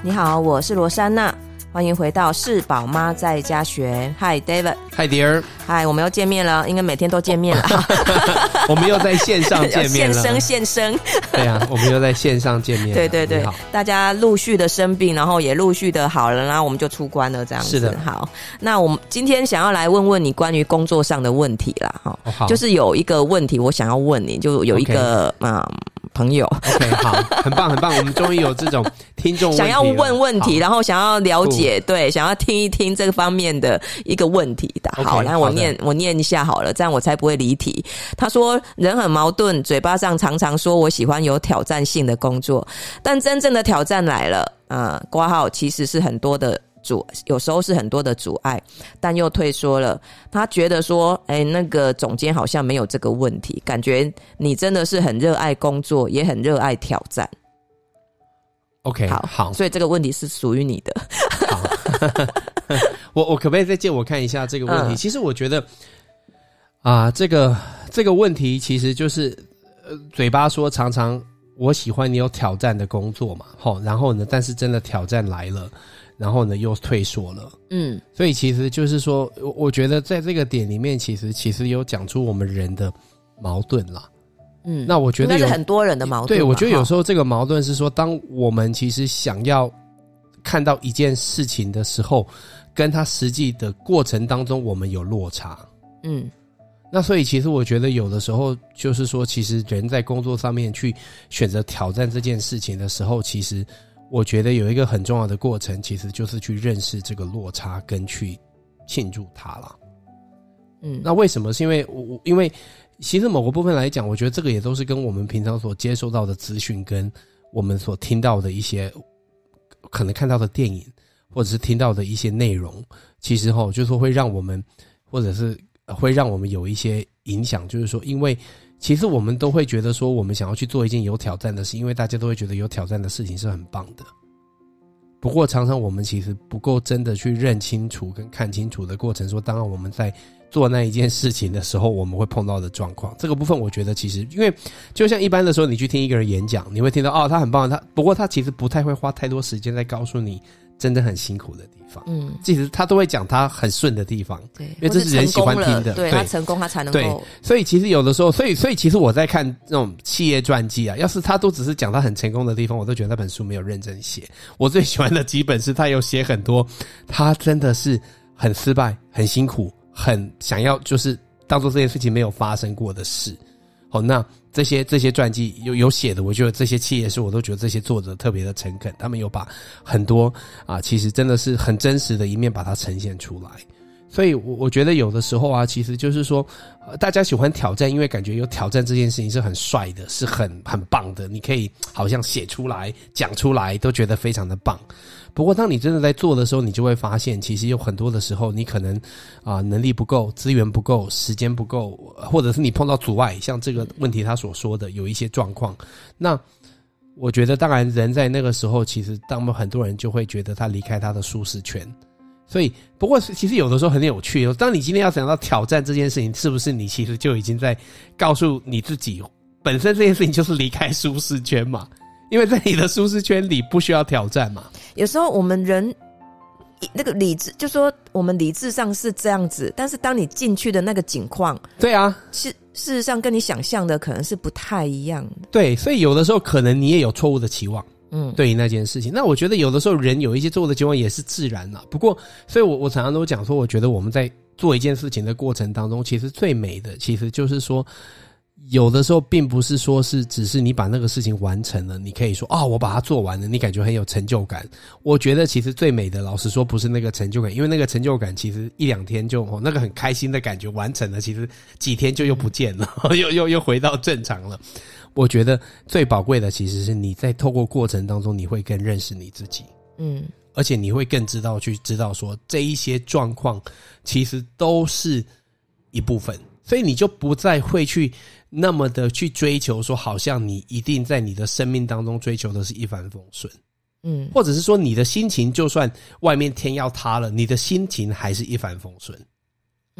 你好，我是罗珊娜。欢迎回到是宝妈在家学。Hi David。Hi dear。Hi，我们又见面了，应该每天都见面了。我们又在线上见面了。现身现身。对啊，我们又在线上见面。对对对，大家陆续的生病，然后也陆续的好了，然后我们就出关了，这样子。是的。好，那我们今天想要来问问你关于工作上的问题啦，哈。就是有一个问题，我想要问你，就有一个.嗯朋友，OK，好，很棒，很棒，我们终于有这种 听众想要问问题，然后想要了解，对，想要听一听这个方面的一个问题的。好，来，我念，我念一下好了，这样我才不会离题。他说，人很矛盾，嘴巴上常常说我喜欢有挑战性的工作，但真正的挑战来了，啊，挂号其实是很多的。阻有时候是很多的阻碍，但又退缩了。他觉得说：“哎，那个总监好像没有这个问题，感觉你真的是很热爱工作，也很热爱挑战。” OK，好，好，所以这个问题是属于你的。好，我我可不可以再借我看一下这个问题？嗯、其实我觉得啊，这个这个问题其实就是呃，嘴巴说常常我喜欢你有挑战的工作嘛，好，然后呢，但是真的挑战来了。然后呢，又退缩了。嗯，所以其实就是说，我我觉得在这个点里面，其实其实有讲出我们人的矛盾啦。嗯，那我觉得有是很多人的矛盾。对，我觉得有时候这个矛盾是说，当我们其实想要看到一件事情的时候，跟他实际的过程当中，我们有落差。嗯，那所以其实我觉得有的时候就是说，其实人在工作上面去选择挑战这件事情的时候，其实。我觉得有一个很重要的过程，其实就是去认识这个落差，跟去庆祝它了。嗯，那为什么？是因为我，因为其实某个部分来讲，我觉得这个也都是跟我们平常所接收到的资讯，跟我们所听到的一些可能看到的电影，或者是听到的一些内容，其实哈，就是说会让我们，或者是会让我们有一些影响，就是说，因为。其实我们都会觉得说，我们想要去做一件有挑战的事，因为大家都会觉得有挑战的事情是很棒的。不过，常常我们其实不够真的去认清楚跟看清楚的过程。说，当然我们在做那一件事情的时候，我们会碰到的状况。这个部分，我觉得其实，因为就像一般的时候，你去听一个人演讲，你会听到哦，他很棒，他不过他其实不太会花太多时间在告诉你。真的很辛苦的地方，嗯，其实他都会讲他很顺的地方，对，因为这是人喜欢听的，对，对他成功他才能够。对，所以其实有的时候，所以所以其实我在看那种企业传记啊，要是他都只是讲他很成功的地方，我都觉得那本书没有认真写。我最喜欢的几本是他有写很多，他真的是很失败、很辛苦、很想要就是当做这件事情没有发生过的事。好，那。这些这些传记有有写的，我觉得这些企业是我都觉得这些作者特别的诚恳，他们有把很多啊，其实真的是很真实的一面把它呈现出来。所以，我我觉得有的时候啊，其实就是说，大家喜欢挑战，因为感觉有挑战这件事情是很帅的，是很很棒的，你可以好像写出来、讲出来，都觉得非常的棒。不过，当你真的在做的时候，你就会发现，其实有很多的时候，你可能啊能力不够、资源不够、时间不够，或者是你碰到阻碍，像这个问题他所说的有一些状况。那我觉得，当然人在那个时候，其实当很多人就会觉得他离开他的舒适圈。所以，不过其实有的时候很有趣。当你今天要想到挑战这件事情，是不是你其实就已经在告诉你自己，本身这件事情就是离开舒适圈嘛？因为在你的舒适圈里不需要挑战嘛。有时候我们人那个理智，就说我们理智上是这样子，但是当你进去的那个景况，对啊，是事实上跟你想象的可能是不太一样的。对，所以有的时候可能你也有错误的期望。嗯，对于那件事情，那我觉得有的时候人有一些做的情况也是自然啦。不过，所以我我常常都讲说，我觉得我们在做一件事情的过程当中，其实最美的，其实就是说，有的时候并不是说是只是你把那个事情完成了，你可以说啊、我把它做完了，你感觉很有成就感。我觉得其实最美的，老实说，不是那个成就感，因为那个成就感其实一两天就哦，那个很开心的感觉完成了，其实几天就又不见了，又又又回到正常了。我觉得最宝贵的其实是你在透过过程当中，你会更认识你自己，嗯，而且你会更知道去知道说这一些状况其实都是一部分，所以你就不再会去那么的去追求说，好像你一定在你的生命当中追求的是一帆风顺，嗯，或者是说你的心情就算外面天要塌了，你的心情还是一帆风顺，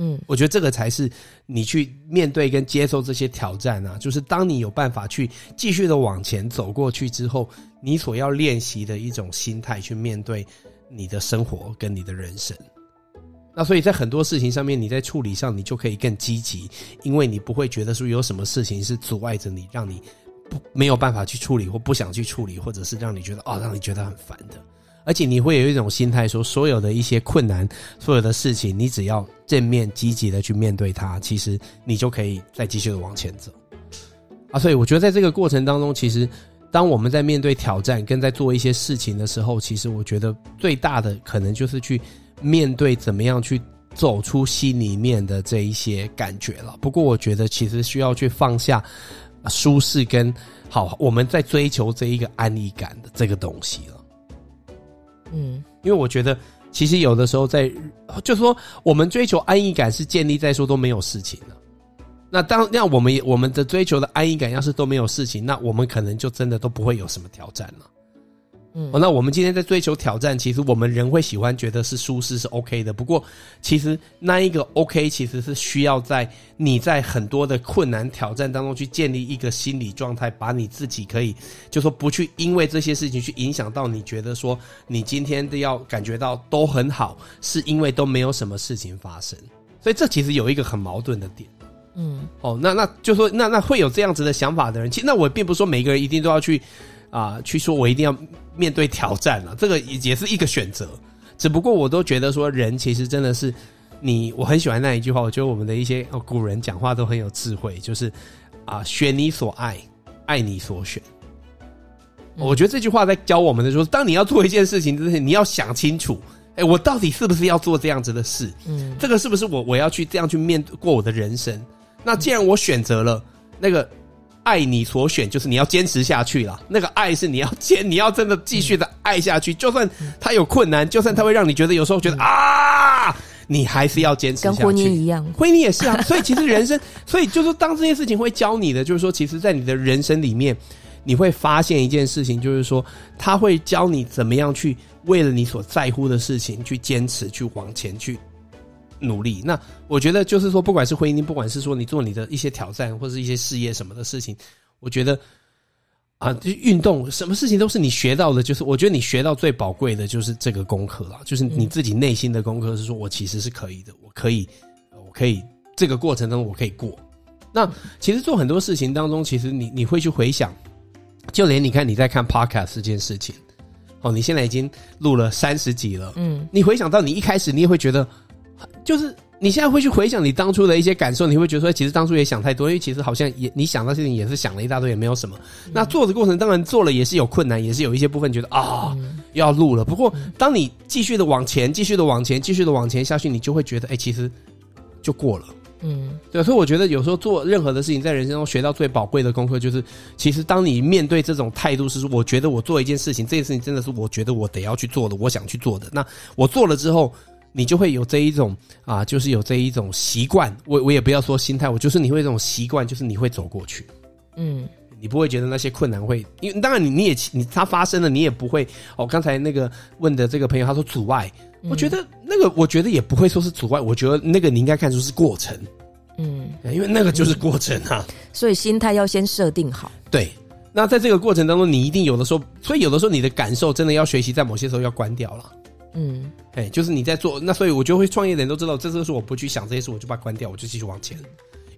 嗯，我觉得这个才是你去面对跟接受这些挑战啊，就是当你有办法去继续的往前走过去之后，你所要练习的一种心态去面对你的生活跟你的人生。那所以在很多事情上面，你在处理上你就可以更积极，因为你不会觉得说有什么事情是阻碍着你，让你不没有办法去处理或不想去处理，或者是让你觉得啊、让你觉得很烦的。而且你会有一种心态，说所有的一些困难，所有的事情，你只要正面积极的去面对它，其实你就可以再继续的往前走。啊，所以我觉得在这个过程当中，其实当我们在面对挑战跟在做一些事情的时候，其实我觉得最大的可能就是去面对怎么样去走出心里面的这一些感觉了。不过我觉得其实需要去放下舒适跟好，我们在追求这一个安逸感的这个东西了。嗯，因为我觉得，其实有的时候在，就是说，我们追求安逸感是建立在说都没有事情了。那当那我们我们的追求的安逸感要是都没有事情，那我们可能就真的都不会有什么挑战了。嗯，那我们今天在追求挑战，其实我们人会喜欢觉得是舒适是 OK 的。不过，其实那一个 OK 其实是需要在你在很多的困难挑战当中去建立一个心理状态，把你自己可以就说不去因为这些事情去影响到你觉得说你今天的要感觉到都很好，是因为都没有什么事情发生。所以这其实有一个很矛盾的点。嗯，哦，那那就说那那会有这样子的想法的人，其实那我并不是说每个人一定都要去。啊，去说我一定要面对挑战了，这个也也是一个选择。只不过我都觉得说，人其实真的是你，我很喜欢那一句话。我觉得我们的一些古人讲话都很有智慧，就是啊，选你所爱，爱你所选。我觉得这句话在教我们的，就是当你要做一件事情之前，你要想清楚，哎，我到底是不是要做这样子的事？嗯，这个是不是我我要去这样去面对过我的人生？那既然我选择了那个。爱你所选，就是你要坚持下去了。那个爱是你要坚，你要真的继续的爱下去。就算他有困难，就算他会让你觉得有时候觉得啊，你还是要坚持下去。跟婚姻一样，婚姻也是啊。所以其实人生，所以就是，当这件事情会教你的，就是说，其实，在你的人生里面，你会发现一件事情，就是说，他会教你怎么样去为了你所在乎的事情去坚持，去往前去。努力，那我觉得就是说，不管是婚姻，不管是说你做你的一些挑战或者是一些事业什么的事情，我觉得啊，就运动，什么事情都是你学到的，就是我觉得你学到最宝贵的就是这个功课了，就是你自己内心的功课，是说我其实是可以的，我可以，我可以这个过程当中我可以过。那其实做很多事情当中，其实你你会去回想，就连你看你在看 Podcast 这件事情，哦，你现在已经录了三十集了，嗯，你回想到你一开始，你也会觉得。就是你现在会去回想你当初的一些感受，你会觉得说，其实当初也想太多，因为其实好像也你想到事情也是想了一大堆，也没有什么。那做的过程当然做了也是有困难，也是有一些部分觉得啊要录了。不过当你继续的往前，继续的往前，继续的往前下去，你就会觉得哎，其实就过了。嗯，对。所以我觉得有时候做任何的事情，在人生中学到最宝贵的功课，就是其实当你面对这种态度，是我觉得我做一件事情，这件事情真的是我觉得我得要去做的，我想去做的。那我做了之后。你就会有这一种啊，就是有这一种习惯。我我也不要说心态，我就是你会这种习惯，就是你会走过去。嗯，你不会觉得那些困难会，因为当然你你也你它发生了，你也不会。哦，刚才那个问的这个朋友他说阻碍，我觉得那个我觉得也不会说是阻碍，我觉得那个你应该看出是过程。嗯，因为那个就是过程啊。所以心态要先设定好。对，那在这个过程当中，你一定有的时候，所以有的时候你的感受真的要学习，在某些时候要关掉了。嗯，哎，就是你在做那，所以我就会创业的人都知道，这就是我不去想这些事，我就把它关掉，我就继续往前。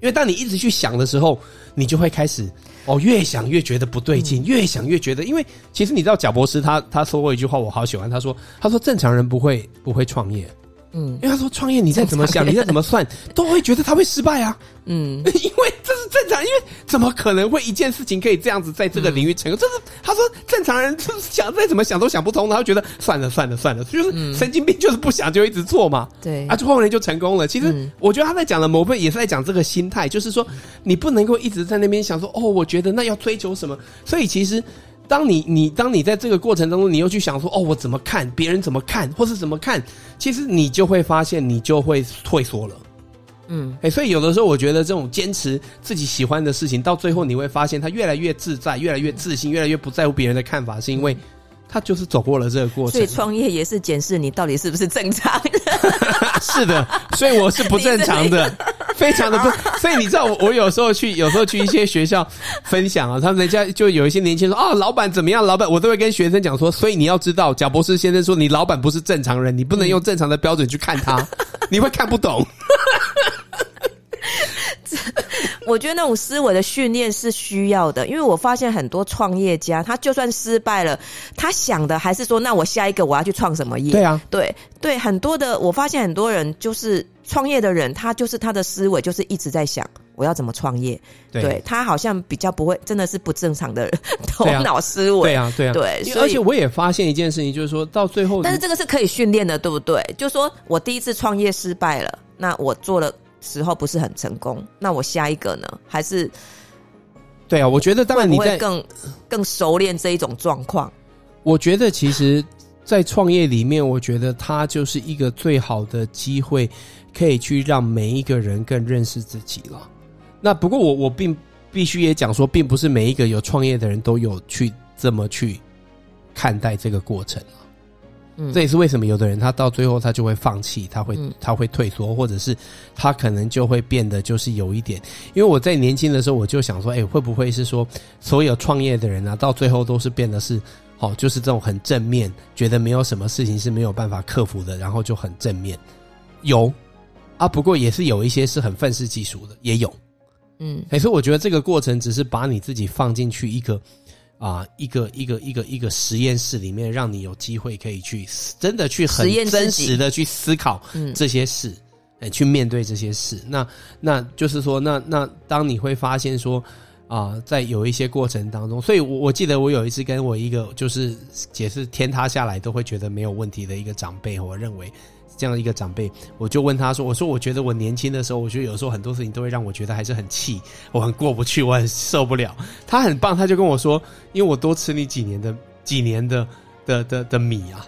因为当你一直去想的时候，你就会开始哦，越想越觉得不对劲，越想越觉得，因为其实你知道，贾博士他他说过一句话，我好喜欢，他说他说正常人不会不会创业。嗯，因为他说创业，你再怎么想，你再怎么算，都会觉得他会失败啊。嗯，因为这是正常，因为怎么可能会一件事情可以这样子在这个领域成功？这是他说正常人就是想再怎么想都想不通，然后觉得算了算了算了，就是神经病，就是不想就一直做嘛。对，啊，后来就成功了。其实我觉得他在讲的某部分也是在讲这个心态，就是说你不能够一直在那边想说哦，我觉得那要追求什么，所以其实。当你你当你在这个过程当中，你又去想说哦，我怎么看别人怎么看，或是怎么看，其实你就会发现你就会退缩了。嗯，哎，所以有的时候我觉得这种坚持自己喜欢的事情，到最后你会发现他越来越自在，越来越自信，越来越不在乎别人的看法，是因为他就是走过了这个过程。所以创业也是检视你到底是不是正常的。是的，所以我是不正常的，非常的不。所以你知道我，我有时候去，有时候去一些学校分享啊，他们人家就有一些年轻人说啊，老板怎么样？老板，我都会跟学生讲说，所以你要知道，贾博士先生说，你老板不是正常人，你不能用正常的标准去看他，你会看不懂。我觉得那种思维的训练是需要的，因为我发现很多创业家，他就算失败了，他想的还是说，那我下一个我要去创什么业？对啊，对对，很多的我发现很多人就是创业的人，他就是他的思维就是一直在想我要怎么创业。对，对他好像比较不会，真的是不正常的人头脑思维。对啊，对啊，对啊。对，而且我也发现一件事情，就是说到最后，但是这个是可以训练的，对不对？就是说我第一次创业失败了，那我做了。时候不是很成功，那我下一个呢？还是对啊？我觉得当然你在更更熟练这一种状况。我觉得其实，在创业里面，我觉得它就是一个最好的机会，可以去让每一个人更认识自己了。那不过我我并必须也讲说，并不是每一个有创业的人都有去这么去看待这个过程嗯。这也是为什么有的人他到最后他就会放弃，他会他会退缩，或者是他可能就会变得就是有一点。因为我在年轻的时候我就想说，哎，会不会是说所有创业的人啊，到最后都是变得是哦，就是这种很正面，觉得没有什么事情是没有办法克服的，然后就很正面。有啊，不过也是有一些是很愤世嫉俗的，也有。嗯，所以我觉得这个过程只是把你自己放进去一个。啊，一个一个一个一个实验室里面，让你有机会可以去真的去很真实的去思考这些事，嗯，去面对这些事。那那就是说，那那当你会发现说，啊，在有一些过程当中，所以我我记得我有一次跟我一个就是解释天塌下来都会觉得没有问题的一个长辈，我认为。这样一个长辈，我就问他说：“我说，我觉得我年轻的时候，我觉得有时候很多事情都会让我觉得还是很气，我很过不去，我很受不了。”他很棒，他就跟我说：“因为我多吃你几年的几年的的的的米啊。”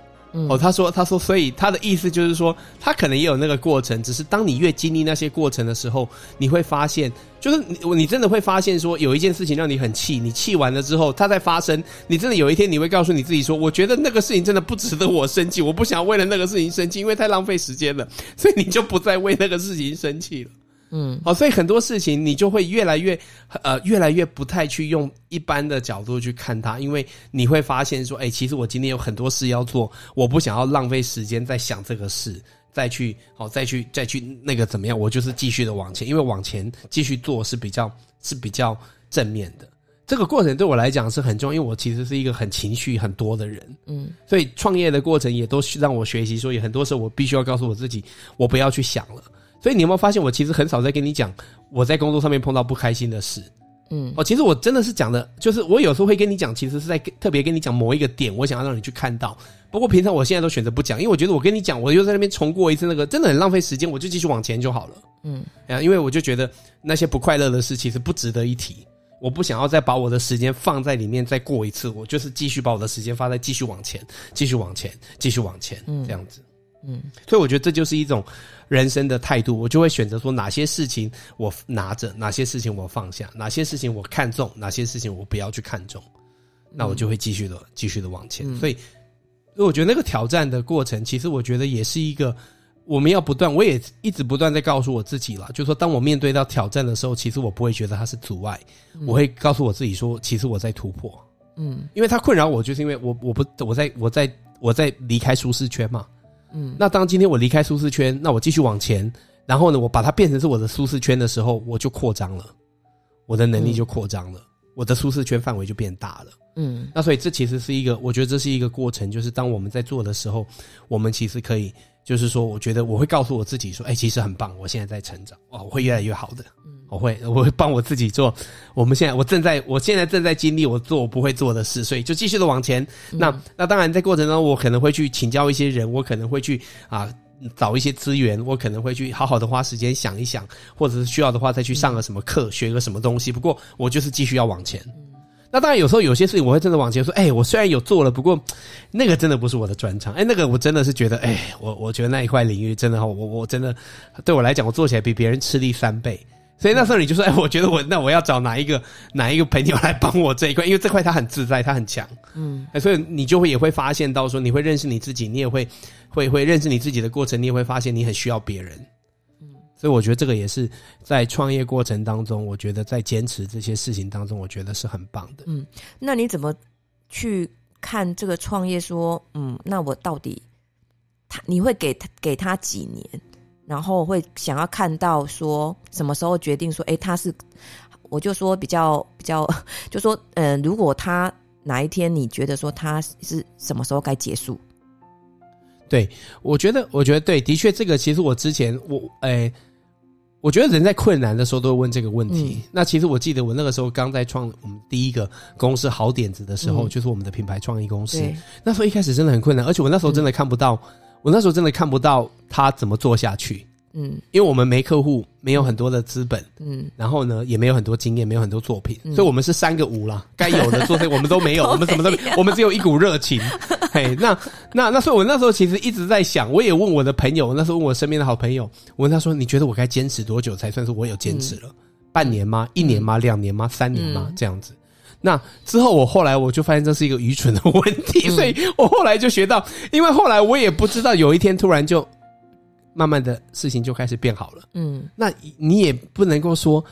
哦，他说，他说，所以他的意思就是说，他可能也有那个过程，只是当你越经历那些过程的时候，你会发现，就是你你真的会发现说，有一件事情让你很气，你气完了之后，它在发生，你真的有一天你会告诉你自己说，我觉得那个事情真的不值得我生气，我不想为了那个事情生气，因为太浪费时间了，所以你就不再为那个事情生气了。嗯，好，所以很多事情你就会越来越，呃，越来越不太去用一般的角度去看它，因为你会发现说，哎，其实我今天有很多事要做，我不想要浪费时间在想这个事，再去，好，再去，再去那个怎么样？我就是继续的往前，因为往前继续做是比较是比较正面的。这个过程对我来讲是很重要，因为我其实是一个很情绪很多的人，嗯，所以创业的过程也都让我学习，所以很多时候我必须要告诉我自己，我不要去想了。所以你有没有发现，我其实很少在跟你讲我在工作上面碰到不开心的事，嗯，哦，其实我真的是讲的，就是我有时候会跟你讲，其实是在特别跟你讲某一个点，我想要让你去看到。不过平常我现在都选择不讲，因为我觉得我跟你讲，我又在那边重过一次那个，真的很浪费时间，我就继续往前就好了，嗯，啊，因为我就觉得那些不快乐的事其实不值得一提，我不想要再把我的时间放在里面再过一次，我就是继续把我的时间放在继续往前，继续往前，继续往前，嗯，这样子。嗯，所以我觉得这就是一种人生的态度，我就会选择说哪些事情我拿着，哪些事情我放下，哪些事情我看重，哪些事情我不要去看重，那我就会继续的继续的往前。所以，所以我觉得那个挑战的过程，其实我觉得也是一个我们要不断，我也一直不断在告诉我自己了，就是说当我面对到挑战的时候，其实我不会觉得它是阻碍，我会告诉我自己说，其实我在突破。嗯，因为它困扰我，就是因为我我不我在我在我在离开舒适圈嘛。嗯，那当今天我离开舒适圈，那我继续往前，然后呢，我把它变成是我的舒适圈的时候，我就扩张了，我的能力就扩张了，嗯、我的舒适圈范围就变大了。嗯，那所以这其实是一个，我觉得这是一个过程，就是当我们在做的时候，我们其实可以，就是说，我觉得我会告诉我自己说，哎，其实很棒，我现在在成长，哇，我会越来越好的。我会，我会帮我自己做。我们现在，我正在，我现在正在经历我做我不会做的事，所以就继续的往前。嗯、那那当然，在过程中，我可能会去请教一些人，我可能会去啊找一些资源，我可能会去好好的花时间想一想，或者是需要的话再去上个什么课，学个什么东西。不过我就是继续要往前。那当然，有时候有些事情我会真的往前说，哎，我虽然有做了，不过那个真的不是我的专长。哎，那个我真的是觉得，哎，我我觉得那一块领域真的，我我真的对我来讲，我做起来比别人吃力三倍。所以那时候你就说，哎，我觉得我那我要找哪一个哪一个朋友来帮我这一块，因为这块他很自在，他很强，嗯，所以你就会也会发现到说，你会认识你自己，你也会会会认识你自己的过程，你也会发现你很需要别人，嗯，所以我觉得这个也是在创业过程当中，我觉得在坚持这些事情当中，我觉得是很棒的，嗯，那你怎么去看这个创业？说，嗯，那我到底他你会给他给他几年？然后会想要看到说什么时候决定说，哎，他是，我就说比较比较，就说，嗯、呃，如果他哪一天你觉得说他是什么时候该结束？对，我觉得，我觉得对，的确，这个其实我之前我，哎，我觉得人在困难的时候都会问这个问题。嗯、那其实我记得我那个时候刚在创我们第一个公司好点子的时候，嗯、就是我们的品牌创意公司。那时候一开始真的很困难，而且我那时候真的看不到。嗯我那时候真的看不到他怎么做下去，嗯，因为我们没客户，没有很多的资本，嗯，然后呢，也没有很多经验，没有很多作品，嗯、所以我们是三个无啦，该有的做这我们都没有，我们什么都没有，我们只有一股热情，嘿，那那那所以，我那时候其实一直在想，我也问我的朋友，我那时候问我身边的好朋友，我问他说，你觉得我该坚持多久才算是我有坚持了？嗯、半年吗？一年吗？两年吗？三年吗？嗯、这样子。那之后，我后来我就发现这是一个愚蠢的问题，所以我后来就学到，因为后来我也不知道，有一天突然就慢慢的事情就开始变好了。嗯，那你也不能够说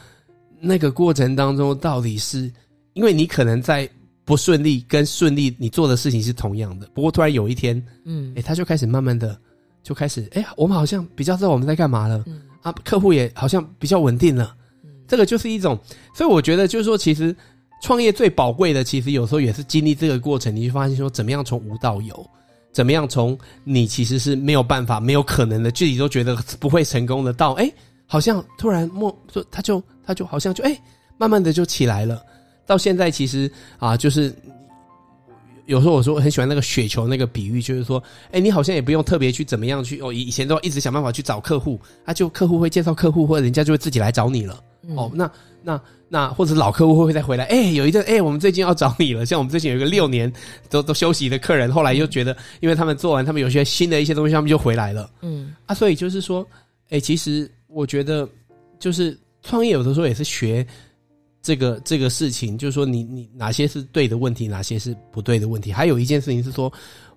那个过程当中到底是因为你可能在不顺利跟顺利，你做的事情是同样的。不过突然有一天，嗯，哎，他就开始慢慢的就开始，哎，我们好像比较知道我们在干嘛了。嗯，啊，客户也好像比较稳定了。嗯，这个就是一种，所以我觉得就是说，其实。创业最宝贵的，其实有时候也是经历这个过程，你就发现说，怎么样从无到有，怎么样从你其实是没有办法、没有可能的，自己都觉得不会成功的，到哎，好像突然莫就他就他就好像就哎，慢慢的就起来了。到现在其实啊，就是有时候我说我很喜欢那个雪球那个比喻，就是说，哎，你好像也不用特别去怎么样去哦，以以前都要一直想办法去找客户，啊，就客户会介绍客户，或者人家就会自己来找你了。哦，那那那，或者老客户会不会再回来？哎、欸，有一阵，哎、欸，我们最近要找你了。像我们最近有一个六年都都休息的客人，后来又觉得，因为他们做完，他们有些新的一些东西，他们就回来了。嗯，啊，所以就是说，哎、欸，其实我觉得，就是创业有的时候也是学这个这个事情，就是说你，你你哪些是对的问题，哪些是不对的问题。还有一件事情是说，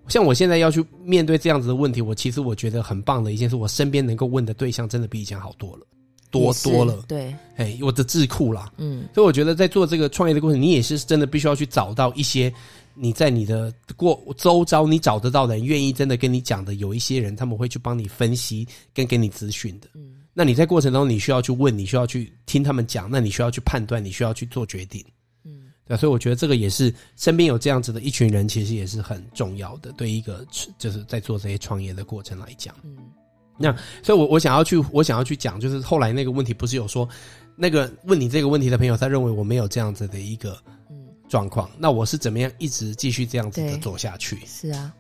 像我现在要去面对这样子的问题，我其实我觉得很棒的一件事，我身边能够问的对象真的比以前好多了。多多了，对，哎，我的智库啦，嗯，所以我觉得在做这个创业的过程，你也是真的必须要去找到一些你在你的过周遭你找得到的人，愿意真的跟你讲的，有一些人他们会去帮你分析跟给你资讯的，嗯，那你在过程中你需要去问，你需要去听他们讲，那你需要去判断，你需要去做决定，嗯，对，所以我觉得这个也是身边有这样子的一群人，其实也是很重要的，对一个就是在做这些创业的过程来讲，嗯。那所以我，我我想要去，我想要去讲，就是后来那个问题，不是有说，那个问你这个问题的朋友，他认为我没有这样子的一个状况。那我是怎么样一直继续这样子的走下去？是啊，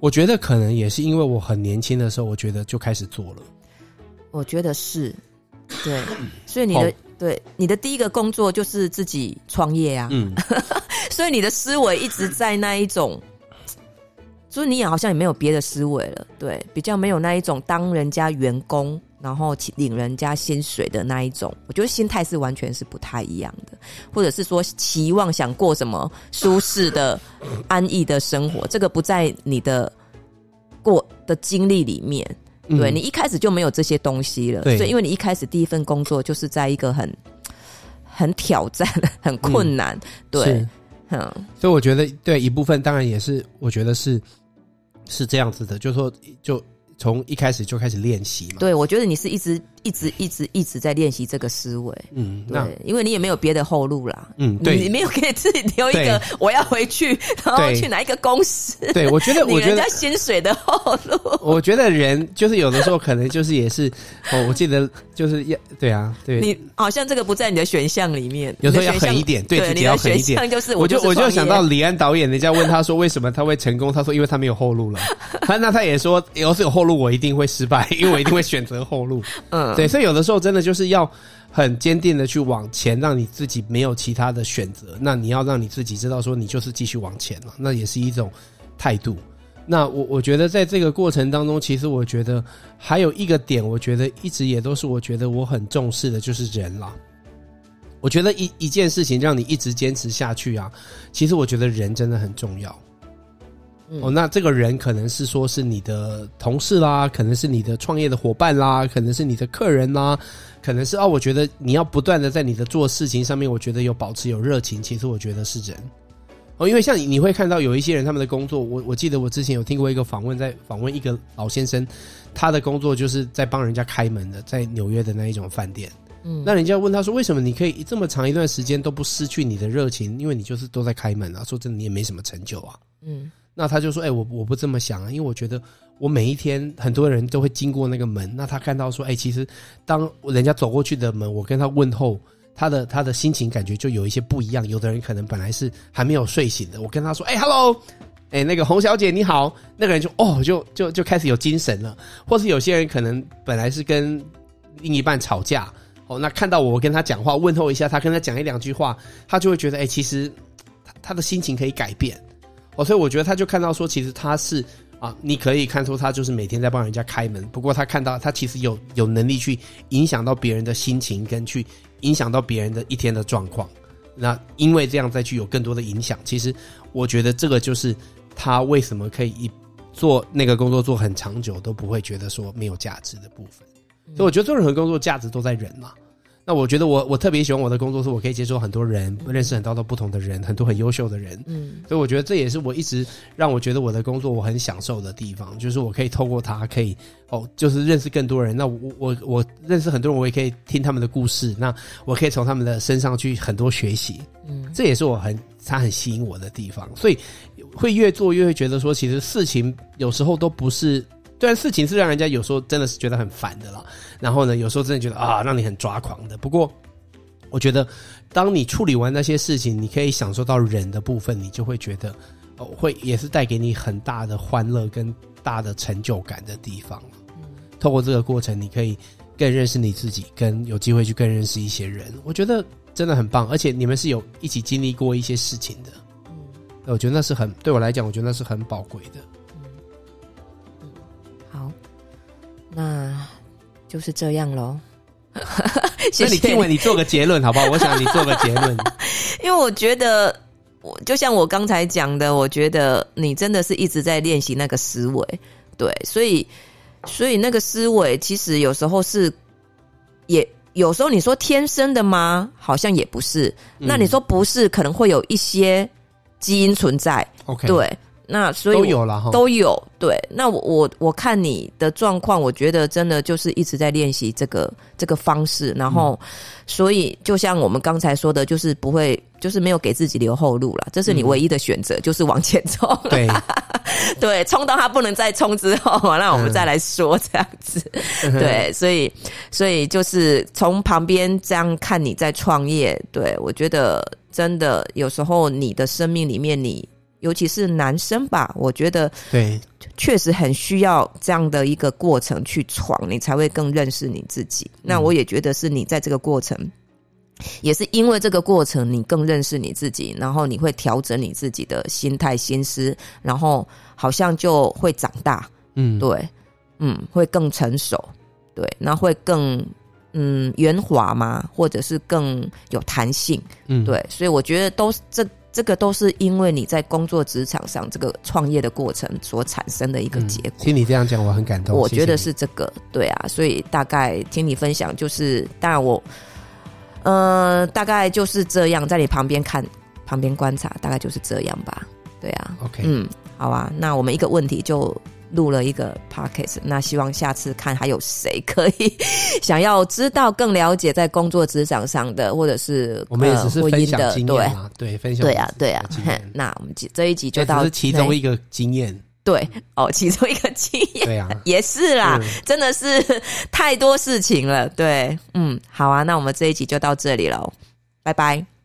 我觉得可能也是因为我很年轻的时候，我觉得就开始做了。我觉得是，对，所以你的好对你的第一个工作就是自己创业啊，嗯，所以你的思维一直在那一种。所以你也好像也没有别的思维了，对，比较没有那一种当人家员工，然后领人家薪水的那一种，我觉得心态是完全是不太一样的，或者是说期望想过什么舒适的、安逸的生活，这个不在你的过的经历里面，对，你一开始就没有这些东西了，对。所以因为你一开始第一份工作就是在一个很很挑战、很困难，嗯、对。嗯，所以我觉得对一部分当然也是，我觉得是是这样子的，就是说就从一开始就开始练习嘛。对，我觉得你是一直。一直一直一直在练习这个思维，嗯，对，因为你也没有别的后路啦，嗯，对，你没有给自己留一个我要回去，然后去哪一个公司？对，我觉得，我觉得人家薪水的后路，我觉得人就是有的时候可能就是也是，哦，我记得就是要对啊，对，你好像这个不在你的选项里面，有时候要狠一点，对自己要狠一点，就是我就我就想到李安导演，人家问他说为什么他会成功，他说因为他没有后路了，他那他也说，要是有后路，我一定会失败，因为我一定会选择后路，嗯，对，所以有的时候真的。就是要很坚定的去往前，让你自己没有其他的选择。那你要让你自己知道，说你就是继续往前了，那也是一种态度。那我我觉得在这个过程当中，其实我觉得还有一个点，我觉得一直也都是我觉得我很重视的，就是人啦。我觉得一一件事情让你一直坚持下去啊，其实我觉得人真的很重要。嗯、哦，那这个人可能是说是你的同事啦，可能是你的创业的伙伴啦，可能是你的客人啦，可能是哦，我觉得你要不断的在你的做事情上面，我觉得有保持有热情，其实我觉得是人。哦，因为像你，你会看到有一些人他们的工作，我我记得我之前有听过一个访问，在访问一个老先生，他的工作就是在帮人家开门的，在纽约的那一种饭店。嗯，那人家问他说，为什么你可以这么长一段时间都不失去你的热情？因为你就是都在开门啊，说真的，你也没什么成就啊。嗯，那他就说，哎、我我不这么想啊，因为我觉得我每一天很多人都会经过那个门，那他看到说，哎、其实当人家走过去的门，我跟他问候。他的他的心情感觉就有一些不一样，有的人可能本来是还没有睡醒的，我跟他说：“哎、欸、，hello，哎、那个洪小姐你好。”那个人就哦，就就就开始有精神了。或是有些人可能本来是跟另一半吵架，哦，那看到我跟他讲话问候一下，他跟他讲一两句话，他就会觉得哎、其实他他的心情可以改变。哦，所以我觉得他就看到说，其实他是啊，你可以看出他就是每天在帮人家开门。不过他看到他其实有有能力去影响到别人的心情跟去。影响到别人的一天的状况，那因为这样再去有更多的影响，其实我觉得这个就是他为什么可以一做那个工作做很长久都不会觉得说没有价值的部分。所以我觉得做任何工作价值都在人嘛。那我觉得我我特别喜欢我的工作，是我可以接触很多人，认识很多的不同的人，很多很优秀的人。嗯，所以我觉得这也是我一直让我觉得我的工作我很享受的地方，就是我可以透过它，可以哦，就是认识更多人。那我我我认识很多人，我也可以听他们的故事，那我可以从他们的身上去很多学习。嗯，这也是我很他很吸引我的地方，所以会越做越会觉得说，其实事情有时候都不是。虽然事情是让人家有时候真的是觉得很烦的啦，然后呢，有时候真的觉得啊，让你很抓狂的。不过，我觉得当你处理完那些事情，你可以享受到人的部分，你就会觉得哦，会也是带给你很大的欢乐跟大的成就感的地方。嗯，透过这个过程，你可以更认识你自己，跟有机会去更认识一些人。我觉得真的很棒，而且你们是有一起经历过一些事情的。嗯，我觉得那是很，对我来讲，我觉得那是很宝贵的。就是这样喽。那你听完，你做个结论好不好？我想你做个结论，因为我觉得，我就像我刚才讲的，我觉得你真的是一直在练习那个思维，对，所以，所以那个思维其实有时候是，也有时候你说天生的吗？好像也不是。那你说不是，可能会有一些基因存在。OK，对。那所以都有了哈，都有对。那我我我看你的状况，我觉得真的就是一直在练习这个这个方式，然后所以就像我们刚才说的，就是不会，就是没有给自己留后路了。这是你唯一的选择，就是往前冲。对 对，冲到他不能再冲之后，那我们再来说这样子。对，所以所以就是从旁边这样看你在创业，对，我觉得真的有时候你的生命里面你。尤其是男生吧，我觉得对，确实很需要这样的一个过程去闯，你才会更认识你自己。那我也觉得是你在这个过程，也是因为这个过程，你更认识你自己，然后你会调整你自己的心态、心思，然后好像就会长大。嗯，对，嗯，会更成熟，对，那会更嗯圆滑嘛，或者是更有弹性。嗯，对，所以我觉得都是这。这个都是因为你在工作职场上这个创业的过程所产生的一个结果。听你这样讲，我很感动。我觉得是这个，对啊，所以大概听你分享，就是当然我，呃，大概就是这样，在你旁边看，旁边观察，大概就是这样吧。对啊，OK，嗯，好啊，那我们一个问题就。录了一个 podcast，那希望下次看还有谁可以 想要知道更了解在工作职场上的，或者是我们也只是分享经验嘛，对，对，分享对啊，对啊。那我们这一集就到，是其中一个经验，对哦，其中一个经验，对啊，也是啦，真的是太多事情了，对，嗯，好啊，那我们这一集就到这里喽，拜拜。